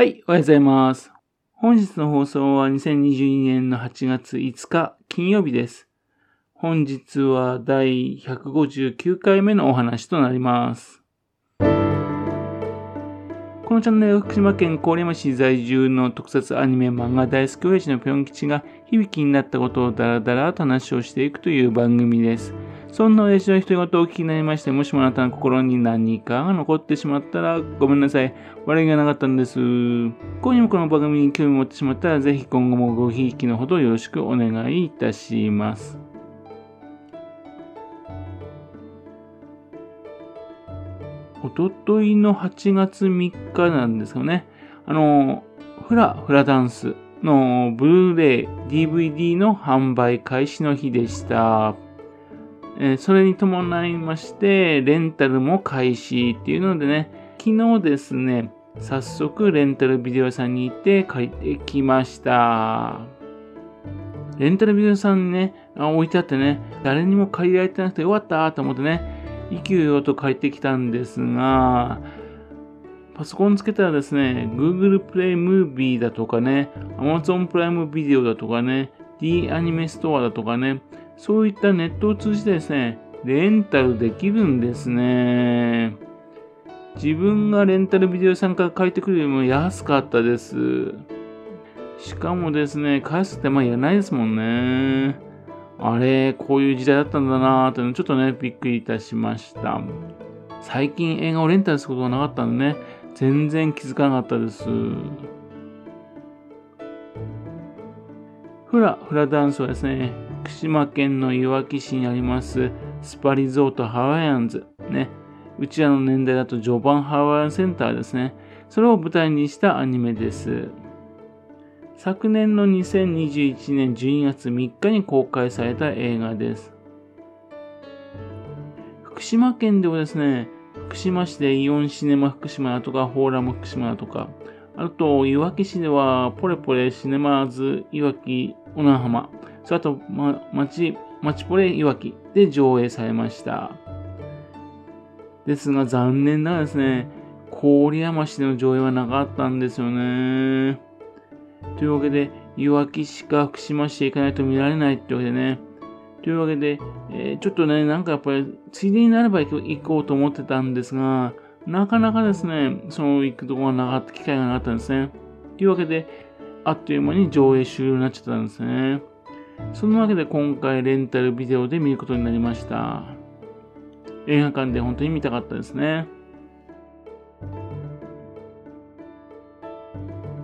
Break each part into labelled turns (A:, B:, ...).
A: はい、おはようございます。本日の放送は2022年の8月5日金曜日です。本日は第159回目のお話となります。このチャンネルは福島県郡山市在住の特撮アニメ漫画大好き親父のぴょん吉が響きになったことをダラダラと話をしていくという番組です。そんな親父の独り言をお聞きになりまして、もしもあなたの心に何かが残ってしまったらごめんなさい。悪気がなかったんです。今夜もこの番組に興味を持ってしまったら、ぜひ今後もごひいきのほどよろしくお願いいたします。おとといの8月3日なんですよね。あの、フラフラダンスのブルーレイ DVD の販売開始の日でした。えそれに伴いまして、レンタルも開始っていうのでね、昨日ですね、早速レンタルビデオ屋さんに行って借りてきました。レンタルビデオ屋さんにね、あ置いてあってね、誰にも借りられてなくてよかったと思ってね、勢いよと借りてきたんですが、パソコンつけたらですね、Google プレイムービーだとかね、Amazon プライムビデオだとかね、D アニメストアだとかね、そういったネットを通じてですね、レンタルできるんですね。自分がレンタルビデオ屋さんから借りてくるよりも安かったです。しかもですね、返す手間いらないですもんね。あれ、こういう時代だったんだなーってのちょっとね、びっくりいたしました。最近映画をレンタルすることがなかったんでね、全然気づかなかったです。フラ、フラダンスはですね、福島県のいわき市にありますスパリゾートハワイアンズ。ね。うちらの年代だとジョバンハワイアンセンターですね。それを舞台にしたアニメです。昨年の2021年12月3日に公開された映画です。福島県ではですね、福島市でイオンシネマ福島だとか、フォーラム福島だとか、あと、いわき市では、ポレポレシネマーズいわき小名浜、それあと、ま、町、町ポレいわきで上映されました。ですが、残念ながらですね、郡山市での上映はなかったんですよね。というわけで、いわき市か福島市へ行かないと見られないってわけでね。というわけで、えーちょっとね、なんかやっぱり、ついでになれば行こう行こうと思ってたんですが、なかなかですね、その行くところがなかった、機会がなかったんですね。というわけで、あっという間に上映終了になっちゃったんですね。そのわけで今回レンタルビデオで見ることになりました。映画館で本当に見たかったですね。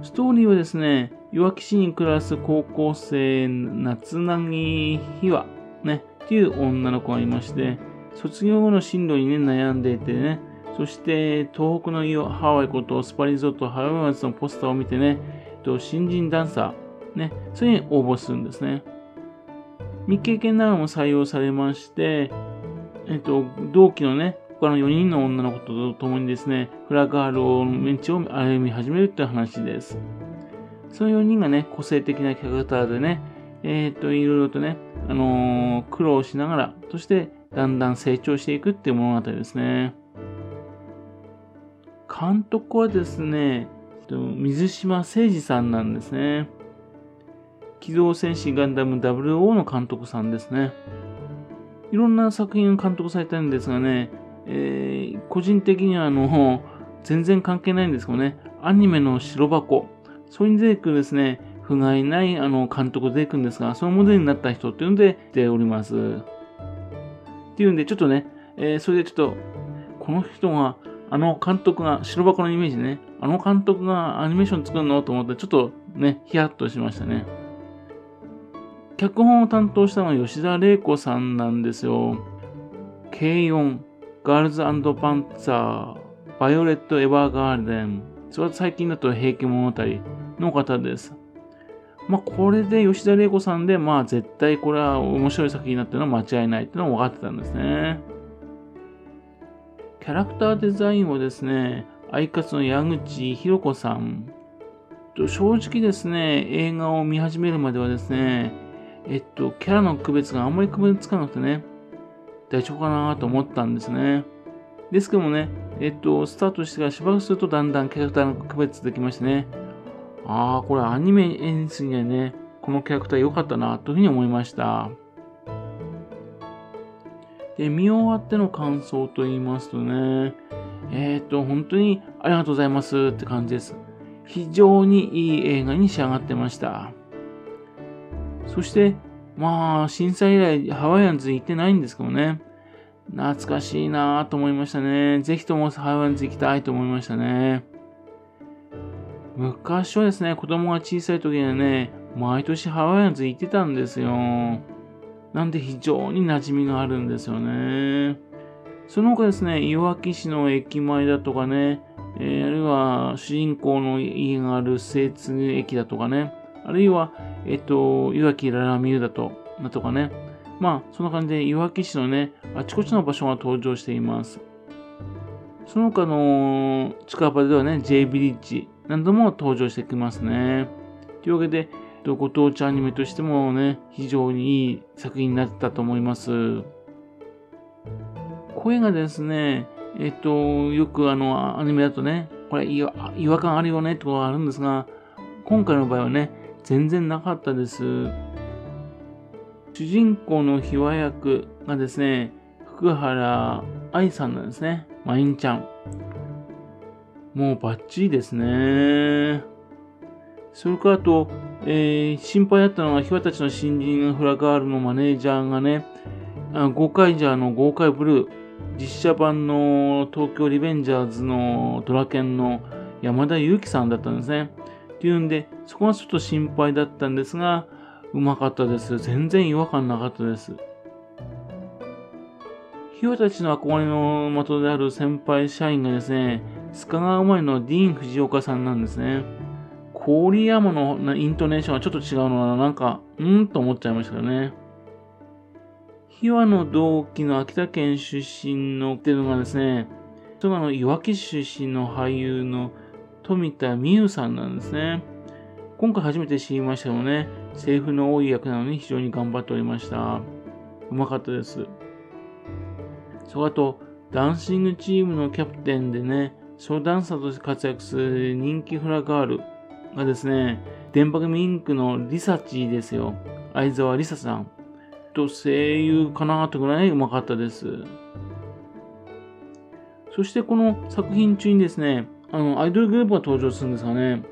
A: ストーリーはですね、いわき市に暮らす高校生、夏凪ひわ、ね、っていう女の子がいまして、卒業後の進路にね、悩んでいてね、そして東北のハワイことスパリゾートハワイマンズのポスターを見てね、新人ダンサー、ね、それに応募するんですね。未経験ながらも採用されまして、えっと、同期のね、他の4人の女の子と共にですね、フラガールの道を歩み始めるという話です。その4人がね、個性的なキャラクターでね、えっ、と、いろいろとね、あのー苦労しながら、そしてだんだん成長していくっていう物語ですね。監督はですね、水島誠二さんなんですね。機動戦士ガンダム00の監督さんですね。いろんな作品を監督されてるんですがね、えー個人的にはあの、全然関係ないんですけどね、アニメの白箱、それに出てくるですね、不甲斐ないあの監督が出てくんですが、そのモデルになった人っていうので出ております。っていうんで、ちょっとね、えーそれでちょっと、この人が、あの監督が、白箱のイメージね、あの監督がアニメーション作るの？と思って、ちょっとね、ヒヤッとしましたね。脚本を担当したのは吉田玲子さんなんですよ。軽音、ガールズパンツァー、バイオレット・エヴァーガーデン、それは最近だと平家物語の方です。まあ、これで吉田玲子さんで、まあ、絶対これは面白い作品になってるのは間違いないっていうのは分かってたんですね。キャラクターデザインはですね、アイカツの矢口博子さん。正直ですね、映画を見始めるまではですね、えっと、キャラの区別があんまり区別つかなくてね、大丈夫かなと思ったんですね。ですけどもね、えっと、スタートしてからしばらくするとだんだんキャラクターの区別できましてね、ああ、これアニメ演出にはね、このキャラクター良かったな、というふうに思いました。で、見終わっての感想と言いますとね、えっ、と、本当にありがとうございますって感じです。非常にいい映画に仕上がってました。そして、まあ、震災以来ハワイアンズ行ってないんですけどね。懐かしいなぁと思いましたね。ぜひともハワイアンズ行きたいと思いましたね。昔はですね、子供が小さい時にはね、毎年ハワイアンズ行ってたんですよ。なんで非常に馴染みがあるんですよね。その他ですね、いわき市の駅前だとかね、えー、あるいは主人公の家がある精通駅だとかね、あるいは、えっと、いわきララミューだと、だとかね、まあ、そんな感じで、いわき市のね、あちこちの場所が登場しています。その他の近場ではね、J ビリッジなども登場してきますね。というわけで、ご当地アニメとしてもね、非常にいい作品になったと思います。声がですね、えっと、よくあの、アニメだとね、これ違和感あるよねってことがあるんですが、今回の場合はね、全然なかったです。主人公の秘話役がですね、福原愛さんなんですね。マインちゃん。もうバッチリですね。それからあと、えー、心配だったのは、ひわたちの新人フラガールのマネージャーがね、あゴーカイジャーのゴーカイブルー、実写版の東京リベンジャーズのドラケンの山田裕貴さんだったんですね。っていうんで、そこがちょっと心配だったんですが、うまかったです。全然違和感なかったです。ひわたちの憧れの的である先輩社員がですね、須賀川生まれのディーン・藤岡さんなんですね。郡山のイントネーションがちょっと違うのは、なんか、うんと思っちゃいましたね。秘話の同期の秋田県出身のっていうのがですね、そのいわき出身の俳優の富田美優さんなんですね。今回初めて知りましたよね。セリフの多い役なのに非常に頑張っておりました。うまかったです。それあと、ダンシングチームのキャプテンでね、ソロダンサーとして活躍する人気フラガールがですね、電波組インクのリサチですよ。相沢リサさん。と声優かなとぐらいうまかったです。そしてこの作品中にですね、あの、アイドルグループが登場するんですがね、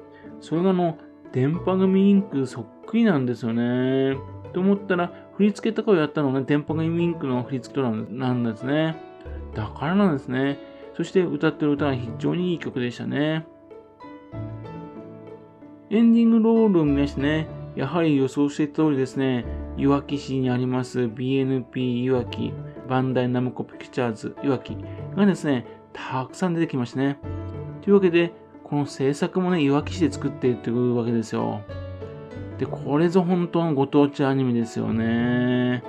A: それがあの、電波組インクそっくりなんですよね。と思ったら、振り付けとかをやったのね、電波組インクの振り付けとなんですね。だからなんですね。そして歌ってる歌は非常にいい曲でしたね。エンディングロールを見ましてね、やはり予想していた通りですね、いわき市にあります BNP いわき、バンダイナムコピクチャーズいわきがですね、たくさん出てきましたね。というわけで、この制作もね、いわき市で作っているというわけですよ。で、これぞ本当のご当地アニメですよね。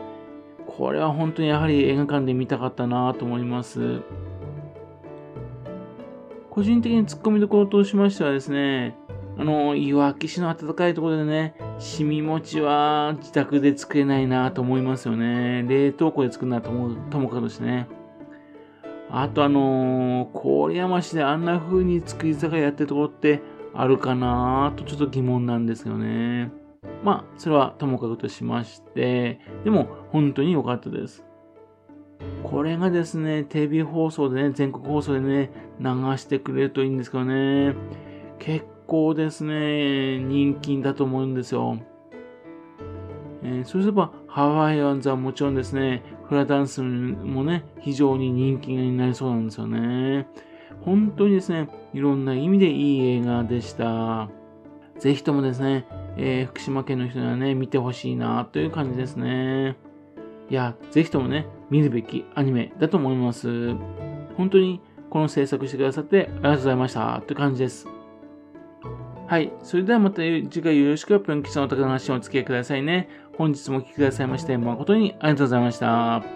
A: これは本当にやはり映画館で見たかったなと思います。個人的に突っ込みどころとしましてはですね、あの、いわき市の暖かいところでね、しみ餅は自宅で作れないなと思いますよね。冷凍庫で作るなと思う、ともかくしてね。あとあのー、郡山市であんな風に作り酒屋やってるところってあるかなとちょっと疑問なんですよね。まあ、それはともかくとしまして、でも本当に良かったです。これがですね、テレビ放送でね、全国放送でね、流してくれるといいんですけどね。結構ですね、人気だと思うんですよ。えー、そうすれば、ハワイアンズはもちろんですね、フラダンスもね、非常に人気になりそうなんですよね。本当にですね、いろんな意味でいい映画でした。ぜひともですね、えー、福島県の人にはね、見てほしいなという感じですね。いや、ぜひともね、見るべきアニメだと思います。本当にこの制作してくださってありがとうございましたという感じです。はい。それではまた次回よろしくぴょんのお宝の話をお付き合いくださいね。本日もお聴きくださいまして誠にありがとうございました。